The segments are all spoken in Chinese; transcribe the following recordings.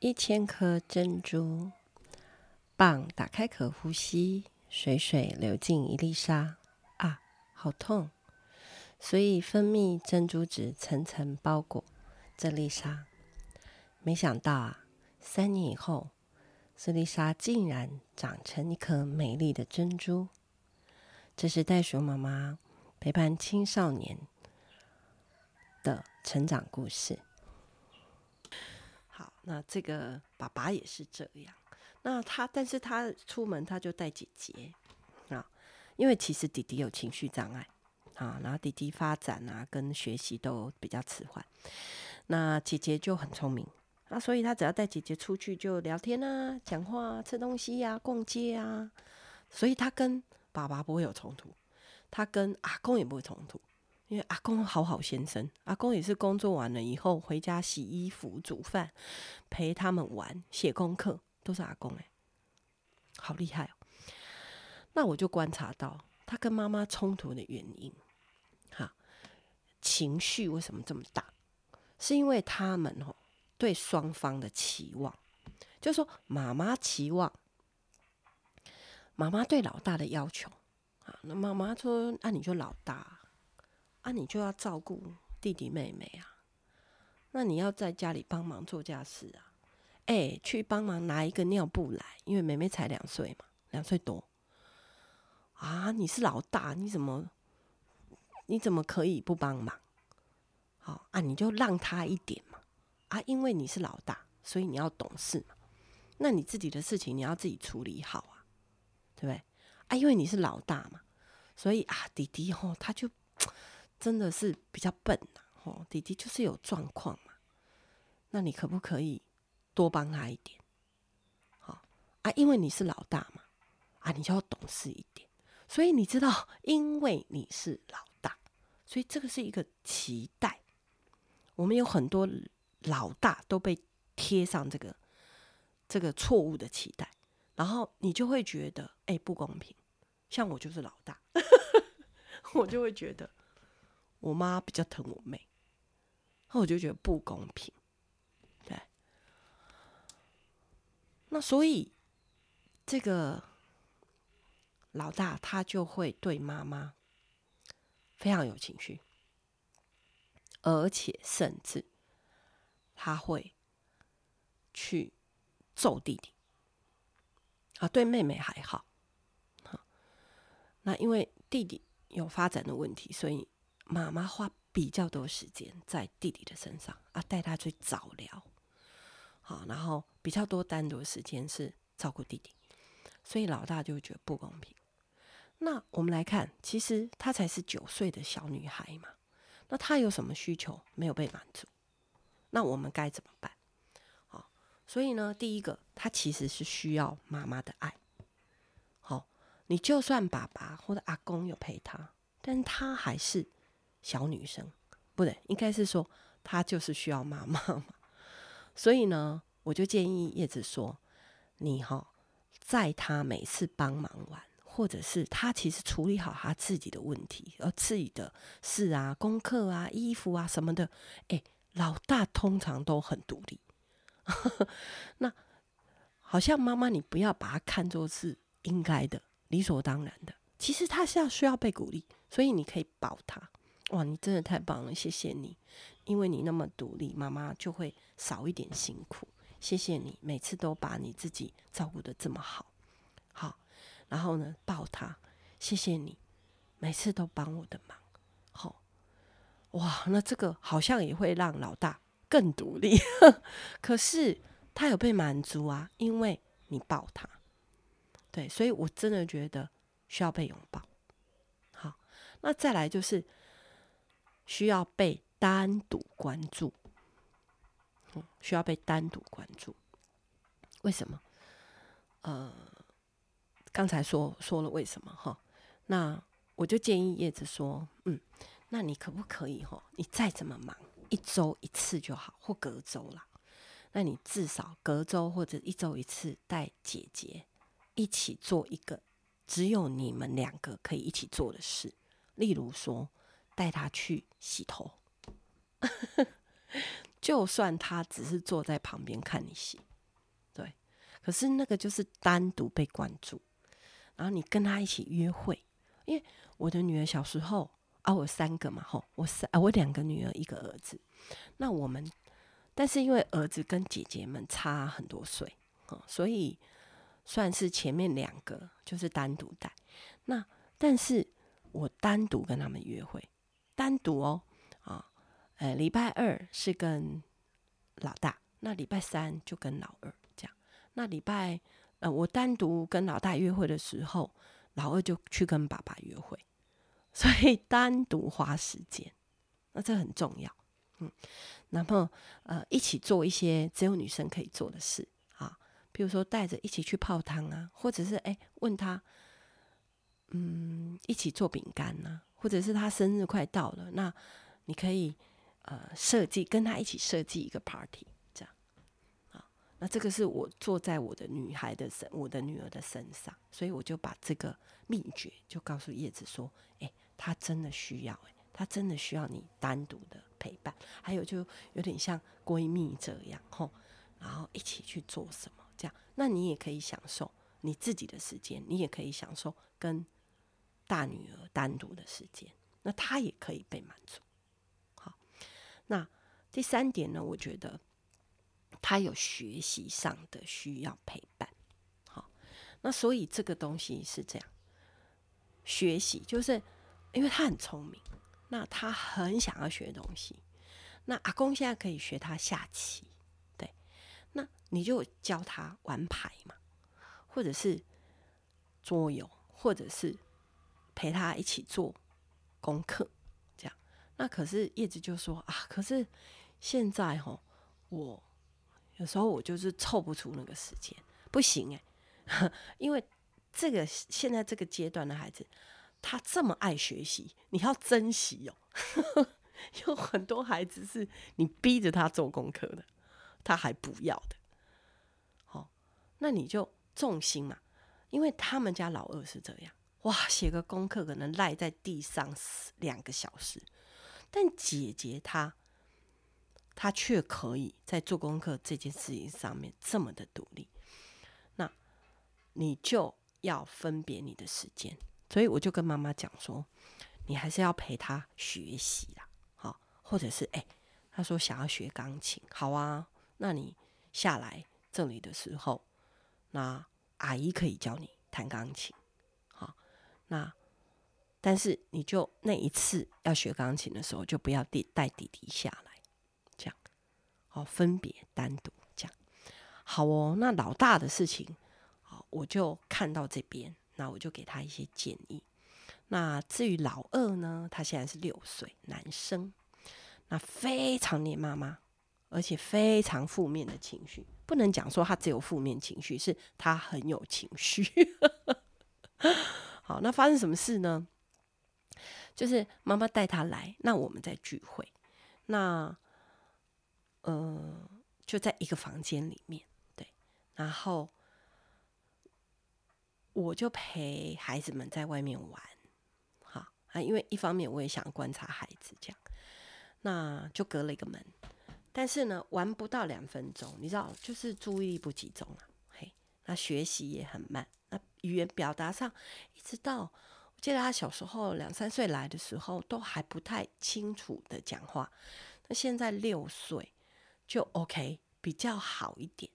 一千颗珍珠，棒打开可呼吸，水水流进一粒沙。啊，好痛！所以分泌珍珠质层层包裹这粒沙。没想到啊，三年以后，这粒沙竟然长成一颗美丽的珍珠。这是袋鼠妈妈陪伴青少年的成长故事。好那这个爸爸也是这样，那他，但是他出门他就带姐姐啊，因为其实弟弟有情绪障碍啊，然后弟弟发展啊跟学习都比较迟缓，那姐姐就很聪明啊，所以他只要带姐姐出去就聊天啊、讲话、吃东西啊、逛街啊，所以他跟爸爸不会有冲突，他跟阿公也不会冲突。因为阿公好好先生，阿公也是工作完了以后回家洗衣服、煮饭，陪他们玩、写功课，都是阿公哎，好厉害哦。那我就观察到他跟妈妈冲突的原因，哈，情绪为什么这么大？是因为他们哦对双方的期望，就是说妈妈期望，妈妈对老大的要求啊，那妈妈说，那你就老大。啊、你就要照顾弟弟妹妹啊，那你要在家里帮忙做家事啊，哎、去帮忙拿一个尿布来，因为妹妹才两岁嘛，两岁多啊，你是老大，你怎么你怎么可以不帮忙？好啊，你就让他一点嘛，啊，因为你是老大，所以你要懂事嘛，那你自己的事情你要自己处理好啊，对不对？啊，因为你是老大嘛，所以啊，弟弟吼他就。真的是比较笨呐，哦，弟弟就是有状况嘛，那你可不可以多帮他一点？好啊，因为你是老大嘛，啊，你就要懂事一点。所以你知道，因为你是老大，所以这个是一个期待。我们有很多老大都被贴上这个这个错误的期待，然后你就会觉得，哎，不公平。像我就是老大，我就会觉得。我妈比较疼我妹，那我就觉得不公平，对。那所以这个老大他就会对妈妈非常有情绪，而且甚至他会去揍弟弟。啊，对妹妹还好，那因为弟弟有发展的问题，所以。妈妈花比较多时间在弟弟的身上啊，带他去早疗，好，然后比较多单独的时间是照顾弟弟，所以老大就觉得不公平。那我们来看，其实她才是九岁的小女孩嘛，那她有什么需求没有被满足？那我们该怎么办？好，所以呢，第一个，她其实是需要妈妈的爱。好，你就算爸爸或者阿公有陪她，但她还是。小女生，不对，应该是说她就是需要妈妈嘛。所以呢，我就建议叶子说：“你哈、哦，在她每次帮忙完，或者是她其实处理好她自己的问题，而自己的事啊、功课啊、衣服啊什么的，哎，老大通常都很独立。那好像妈妈，你不要把她看作是应该的、理所当然的。其实她是要需要被鼓励，所以你可以抱她。”哇，你真的太棒了，谢谢你，因为你那么独立，妈妈就会少一点辛苦。谢谢你，每次都把你自己照顾得这么好，好，然后呢，抱他，谢谢你，每次都帮我的忙，好，哇，那这个好像也会让老大更独立，可是他有被满足啊，因为你抱他，对，所以我真的觉得需要被拥抱。好，那再来就是。需要被单独关注，嗯，需要被单独关注。为什么？呃，刚才说说了为什么哈？那我就建议叶子说，嗯，那你可不可以哈？你再怎么忙，一周一次就好，或隔周啦。那你至少隔周或者一周一次带姐姐一起做一个只有你们两个可以一起做的事，例如说。带他去洗头，就算他只是坐在旁边看你洗，对。可是那个就是单独被关注，然后你跟他一起约会，因为我的女儿小时候啊，我三个嘛，吼，我三啊，我两个女儿一个儿子，那我们，但是因为儿子跟姐姐们差很多岁，哦，所以算是前面两个就是单独带，那但是我单独跟他们约会，单独哦，啊，呃，礼拜二是跟老大，那礼拜三就跟老二这样。那礼拜，呃，我单独跟老大约会的时候，老二就去跟爸爸约会，所以单独花时间，那这很重要，嗯，然后呃，一起做一些只有女生可以做的事啊，比如说带着一起去泡汤啊，或者是哎问他，嗯，一起做饼干呐，或者是他生日快到了，那你可以呃设计跟他一起设计一个 party 这样啊。那这个是我坐在我的女孩的身，我的女儿的身上，所以我就把这个秘诀就告诉叶子说：“诶，她真的需要，诶，她真的需要你单独的陪伴，还有就有点像闺蜜这样，吼，然后一起去做什么这样，那你也可以享受你自己的时间，你也可以享受跟大女儿单独的时间，那她也可以被满足。好，那第三点呢，我觉得。”他有学习上的需要陪伴，好，那所以这个东西是这样，学习就是因为他很聪明，那他很想要学东西，那阿公现在可以学他下棋，对，那你就教他玩牌嘛，或者是桌游，或者是陪他一起做功课，这样。那可是叶子就说啊，可是现在齁，我。有时候我就是凑不出那个时间，不行哎、欸，因为这个现在这个阶段的孩子，他这么爱学习，你要珍惜哦。有很多孩子是你逼着他做功课的，他还不要的。好，那你就重心嘛，因为他们家老二是这样，哇，写个功课可能赖在地上两个小时，但姐姐她。她却可以在做功课这件事情上面这么的独立，那你就要分别你的时间。所以我就跟妈妈讲说，你还是要陪他学习啦，好，或者是哎，他说想要学钢琴，好啊，那你下来这里的时候，那阿姨可以教你弹钢琴，那但是你就那一次要学钢琴的时候，就不要带带弟弟下来。这样哦，分别单独讲好哦。那老大的事情，好，我就看到这边，那我就给他一些建议。那至于老二呢，他现在是六岁，男生，那非常黏妈妈，而且非常负面的情绪。不能讲说他只有负面情绪，是他很有情绪。好，那发生什么事呢？就是妈妈带他来，那我们在聚会，那。呃，就在一个房间里面，对，然后我就陪孩子们在外面玩，好啊，因为一方面我也想观察孩子，这样，那就隔了一个门，但是呢，玩不到两分钟，你知道，就是注意力不集中啊，嘿，那学习也很慢，语言表达上，一直到我记得他小时候两三岁来的时候，都还不太清楚的讲话，那现在六岁。就 OK，比较好一点。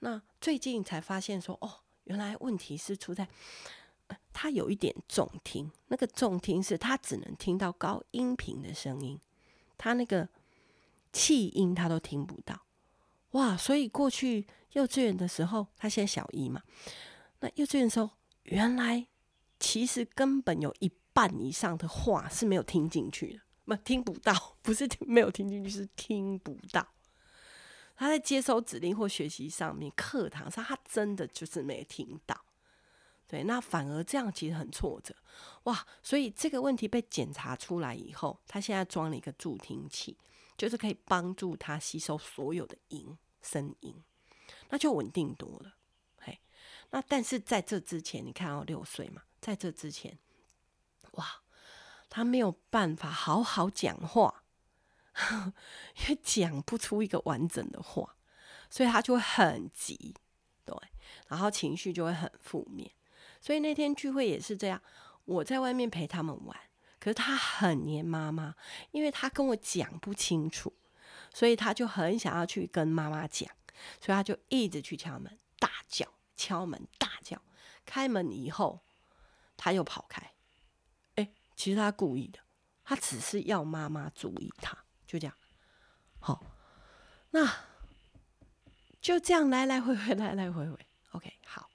那最近才发现说，哦，原来问题是出在，他有一点重听。那个重听是他只能听到高音频的声音，他那个气音他都听不到。哇！所以过去幼稚园的时候，他现在小一嘛，那幼稚园的时候，原来其实根本有一半以上的话是没有听进去的，不听不到，不是听没有听进去，是听不到。他在接收指令或学习上面，课堂上他真的就是没听到，对，那反而这样其实很挫折，哇！所以这个问题被检查出来以后，他现在装了一个助听器，就是可以帮助他吸收所有的音声音，那就稳定多了。那但是在这之前，你看到六岁嘛，在这之前，哇，他没有办法好好讲话。因为讲不出一个完整的话，所以他就会很急，对，然后情绪就会很负面。所以那天聚会也是这样，我在外面陪他们玩，可是他很黏妈妈，因为他跟我讲不清楚，所以他就很想要去跟妈妈讲，所以他就一直去敲门，大叫，敲门大叫，开门以后他又跑开。哎，其实他故意的，他只是要妈妈注意他，就这样。好，那就这样来来回回，来来回回。OK，好。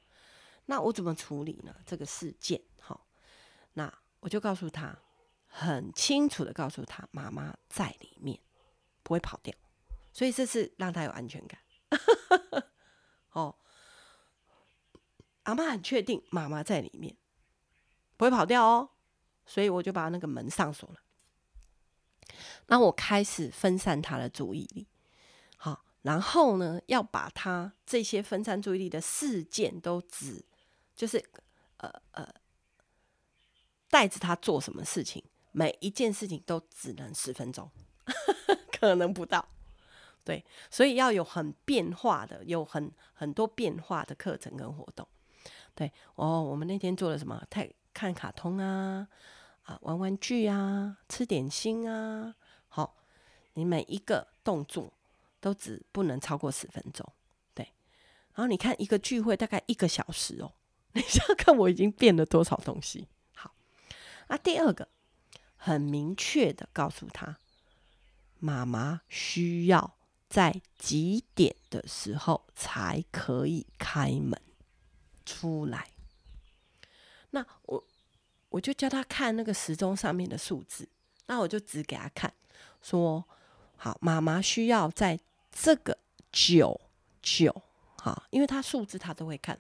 那我怎么处理呢？这个事件，好，那我就告诉他，很清楚的告诉他，妈妈在里面，不会跑掉，所以这是让他有安全感。阿嬷很确定妈妈在里面，不会跑掉哦，所以我就把那个门上锁了。那我开始分散他的注意力，好，然后呢，要把他这些分散注意力的事件都指。就是，呃呃，带着他做什么事情，每一件事情都只能十分钟，可能不到。对，所以要有很变化的，有很很多变化的课程跟活动。对，哦，我们那天做了什么？太看卡通啊，啊，玩玩具啊，吃点心啊。好，你每一个动作都只不能超过十分钟。对，然后你看一个聚会大概一个小时哦。你想看我已经变了多少东西？好，那第二个很明确的告诉他，妈妈需要在几点的时候才可以开门出来。那我我就叫他看那个时钟上面的数字，那我就指给他看，说好，妈妈需要在这个九九，好，因为他数字他都会看。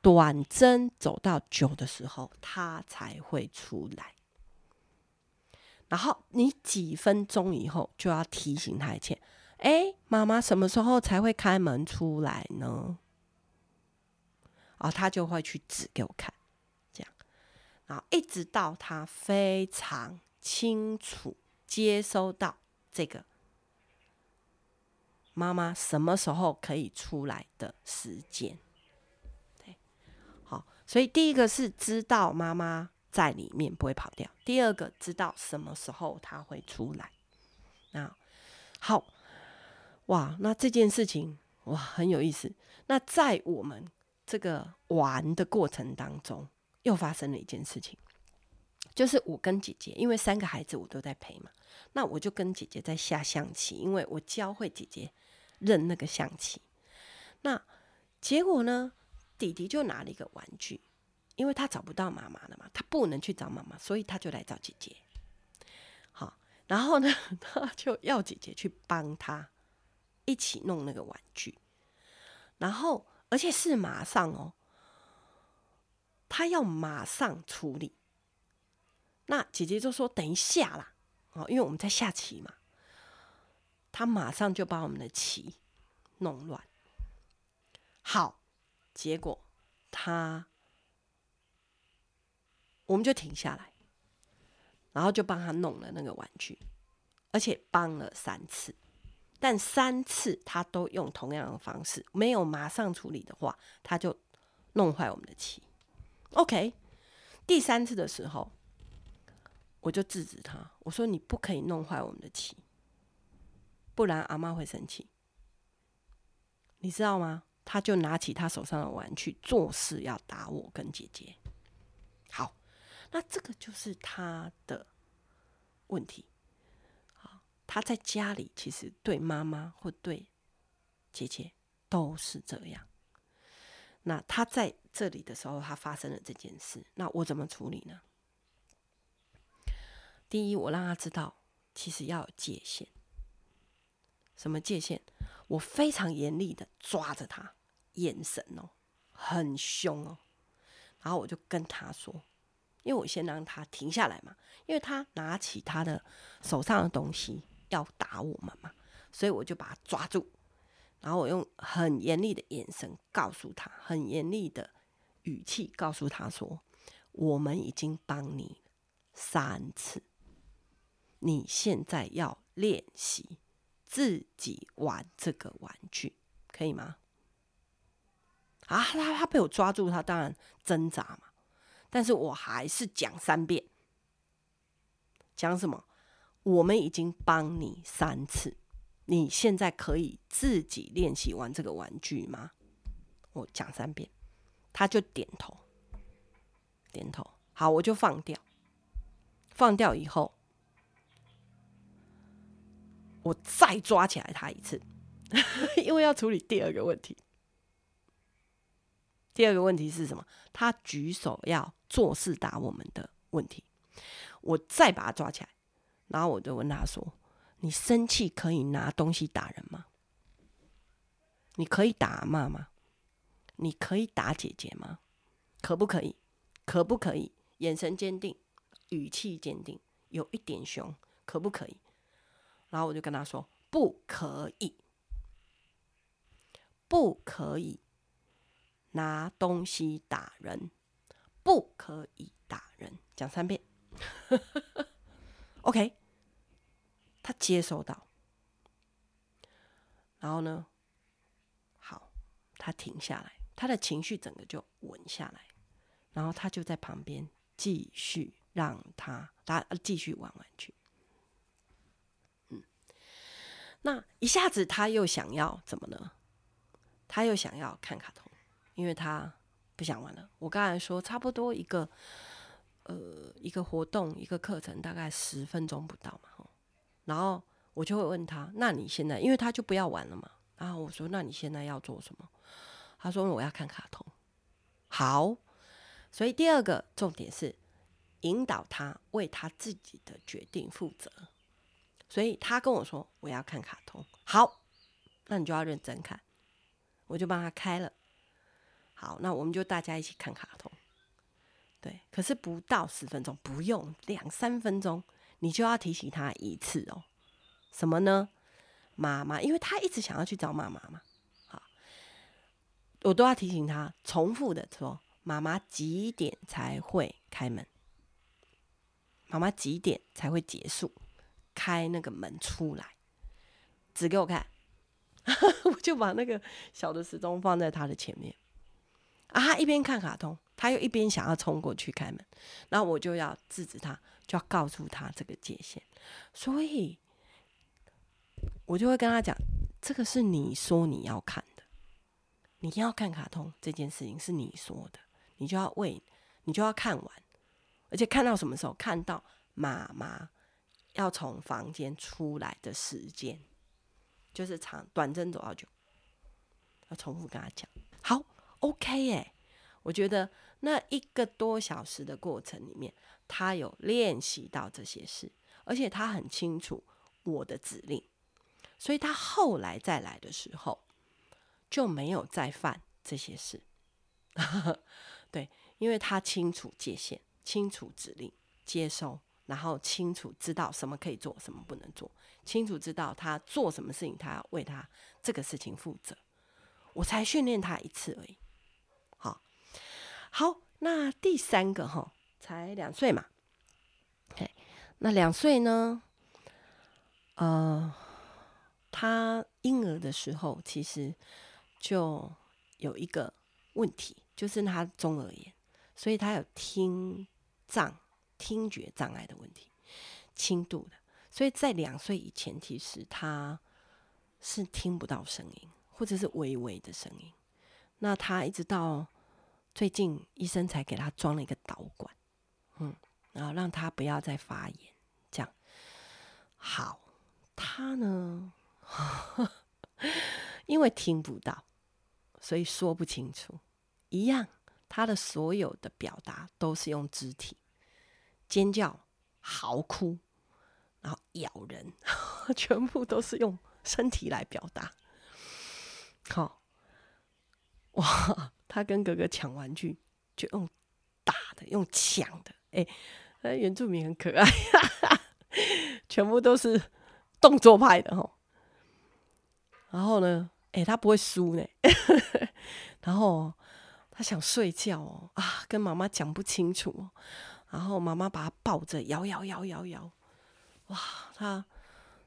短针走到九的时候，他才会出来。然后你几分钟以后就要提醒他一次：哎，妈妈什么时候才会开门出来呢？啊，他就会去指给我看，这样，然后一直到他非常清楚接收到这个妈妈什么时候可以出来的时间。对，好所以第一个是知道妈妈在里面不会跑掉，第二个知道什么时候她会出来。那好，哇，那这件事情哇很有意思。那在我们这个玩的过程当中，又发生了一件事情，就是我跟姐姐，因为三个孩子我都在陪嘛，那我就跟姐姐在下象棋，因为我教会姐姐认那个象棋。那结果呢？弟弟就拿了一个玩具，因为他找不到妈妈了嘛，他不能去找妈妈，所以他就来找姐姐。好，然后呢，他就要姐姐去帮他一起弄那个玩具，然后而且是马上哦，他要马上处理。那姐姐就说：“等一下啦，哦，因为我们在下棋嘛。”他马上就把我们的棋弄乱。好。结果他，我们就停下来，然后就帮他弄了那个玩具，而且帮了三次，但三次他都用同样的方式，没有马上处理的话，他就弄坏我们的棋。OK，第三次的时候，我就制止他，我说：“你不可以弄坏我们的棋，不然阿妈会生气，你知道吗？”他就拿起他手上的玩具，做事要打我跟姐姐。好，那这个就是他的问题。他在家里其实对妈妈或对姐姐都是这样。那他在这里的时候，他发生了这件事，那我怎么处理呢？第一，我让他知道，其实要有界限。什么界限？我非常严厉的抓着他。眼神哦，很凶哦，然后我就跟他说，因为我先让他停下来嘛，因为他拿起他的手上的东西要打我们嘛，所以我就把他抓住，然后我用很严厉的眼神告诉他，很严厉的语气告诉他说，我们已经帮你三次，你现在要练习自己玩这个玩具，可以吗？啊，他他被我抓住，他当然挣扎嘛。但是我还是讲三遍，讲什么？我们已经帮你三次，你现在可以自己练习玩这个玩具吗？我讲三遍，他就点头，点头。好，我就放掉。放掉以后，我再抓起来他一次，因为要处理第二个问题。第二个问题是什么？他举手要做事打我们的问题，我再把他抓起来，然后我就问他说：“你生气可以拿东西打人吗？你可以打妈妈？你可以打姐姐吗？可不可以？可不可以？眼神坚定，语气坚定，有一点凶，可不可以？”然后我就跟他说：“不可以，不可以。”拿东西打人，不可以打人，讲三遍。OK，他接收到，然后呢，好，他停下来，他的情绪整个就稳下来，然后他就在旁边继续让他他继续玩玩具。嗯，那一下子他又想要怎么呢？他又想要看卡通。因为他不想玩了。我刚才说差不多一个，呃，一个活动一个课程大概十分钟不到嘛，然后我就会问他：“那你现在？”因为他就不要玩了嘛。然后我说：“那你现在要做什么？”他说：“我要看卡通。”好，所以第二个重点是引导他为他自己的决定负责。所以他跟我说：“我要看卡通。”好，那你就要认真看。我就帮他开了。好，那我们就大家一起看卡通，对。可是不到十分钟，不用两三分钟，你就要提醒他一次哦。什么呢？妈妈，因为他一直想要去找妈妈嘛。好，我都要提醒他，重复的说：“妈妈几点才会开门？妈妈几点才会结束？开那个门出来，指给我看。”我就把那个小的时钟放在他的前面。啊！他一边看卡通，他又一边想要冲过去开门，然后我就要制止他，就要告诉他这个界限。所以，我就会跟他讲：这个是你说你要看的，你要看卡通这件事情是你说的，你就要为你就要看完，而且看到什么时候？看到妈妈要从房间出来的时间，就是长短针走到久，要重复跟他讲。好。OK 哎，我觉得那一个多小时的过程里面，他有练习到这些事，而且他很清楚我的指令，所以他后来再来的时候就没有再犯这些事。对，因为他清楚界限，清楚指令，接收，然后清楚知道什么可以做，什么不能做，清楚知道他做什么事情，他要为他这个事情负责。我才训练他一次而已。好，那第三个哈，才两岁嘛。OK，那两岁呢？呃，他婴儿的时候其实就有一个问题，就是他中耳炎，所以他有听障、听觉障碍的问题，轻度的。所以在两岁以前，其实他是听不到声音，或者是微微的声音。那他一直到。最近医生才给他装了一个导管，嗯，然后让他不要再发炎，这样好。他呢，因为听不到，所以说不清楚。一样，他的所有的表达都是用肢体，尖叫、嚎哭，然后咬人，全部都是用身体来表达。好，哇。他跟哥哥抢玩具，就用打的，用抢的。哎、欸，那原住民很可爱，哈哈，全部都是动作派的齁。然后呢，哎、他不会输呢。然后他想睡觉哦，啊，跟妈妈讲不清楚。然后妈妈把他抱着摇摇摇摇摇，哇，他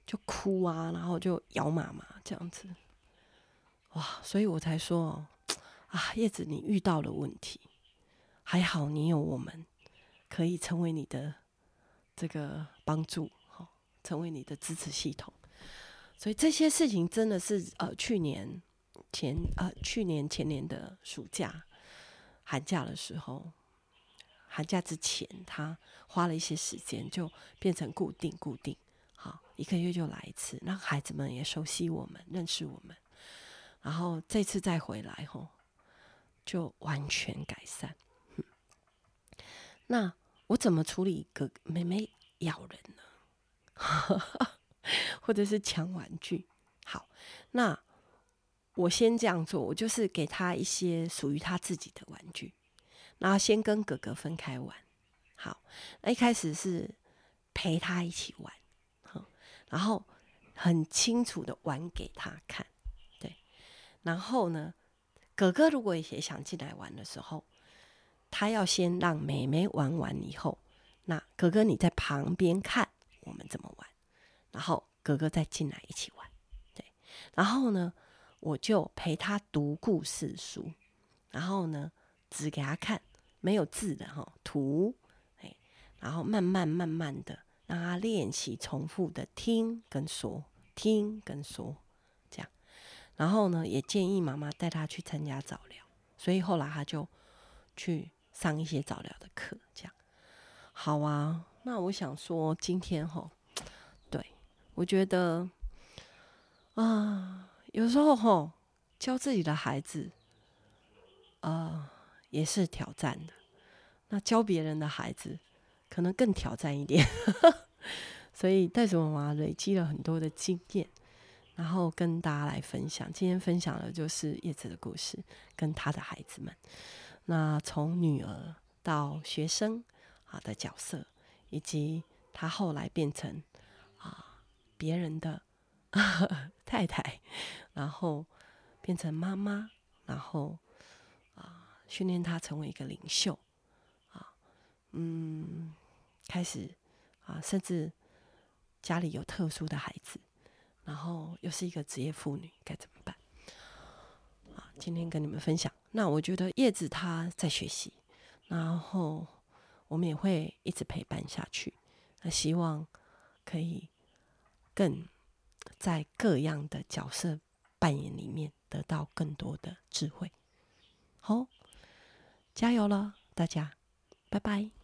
就哭啊，然后就摇妈妈这样子。哇，所以我才说哦。啊，叶子，你遇到了问题，还好你有我们，可以成为你的这个帮助，好，成为你的支持系统。所以这些事情真的是呃，去年前呃，去年前年的暑假寒假的时候，寒假之前，他花了一些时间，就变成固定固定，好，一个月就来一次，让孩子们也熟悉我们，认识我们。然后这次再回来吼，就完全改善。那我怎么处理哥妹妹咬人呢？或者是抢玩具？好，那我先这样做，我就是给他一些属于他自己的玩具，然后先跟哥哥分开玩。好，那一开始是陪他一起玩，然后很清楚的玩给他看。对然后呢，哥哥如果也想进来玩的时候，他要先让妹妹玩完以后，那哥哥你在旁边看我们怎么玩，然后哥哥再进来一起玩，对。然后呢，我就陪他读故事书，然后呢，指给他看没有字的哈图，哎，然后慢慢慢慢的让他练习重复的听跟说，听跟说。然后呢，也建议妈妈带他去参加早疗，所以后来他就去上一些早疗的课。这样好啊。那我想说，今天哈，对，我觉得啊，有时候吼，教自己的孩子啊，也是挑战的。那教别人的孩子，可能更挑战一点。所以袋鼠妈妈累积了很多的经验。然后跟大家来分享，今天分享的就是叶子的故事，跟他的孩子们。那从女儿到学生啊的角色，以及他后来变成啊别人的 太太，然后变成妈妈，然后啊训练他成为一个领袖啊，嗯，开始啊，甚至家里有特殊的孩子。然后又是一个职业妇女，该怎么办？啊，今天跟你们分享。那我觉得叶子她在学习，然后我们也会一直陪伴下去。那希望可以更在各样的角色扮演里面得到更多的智慧。好，加油了，大家，拜拜。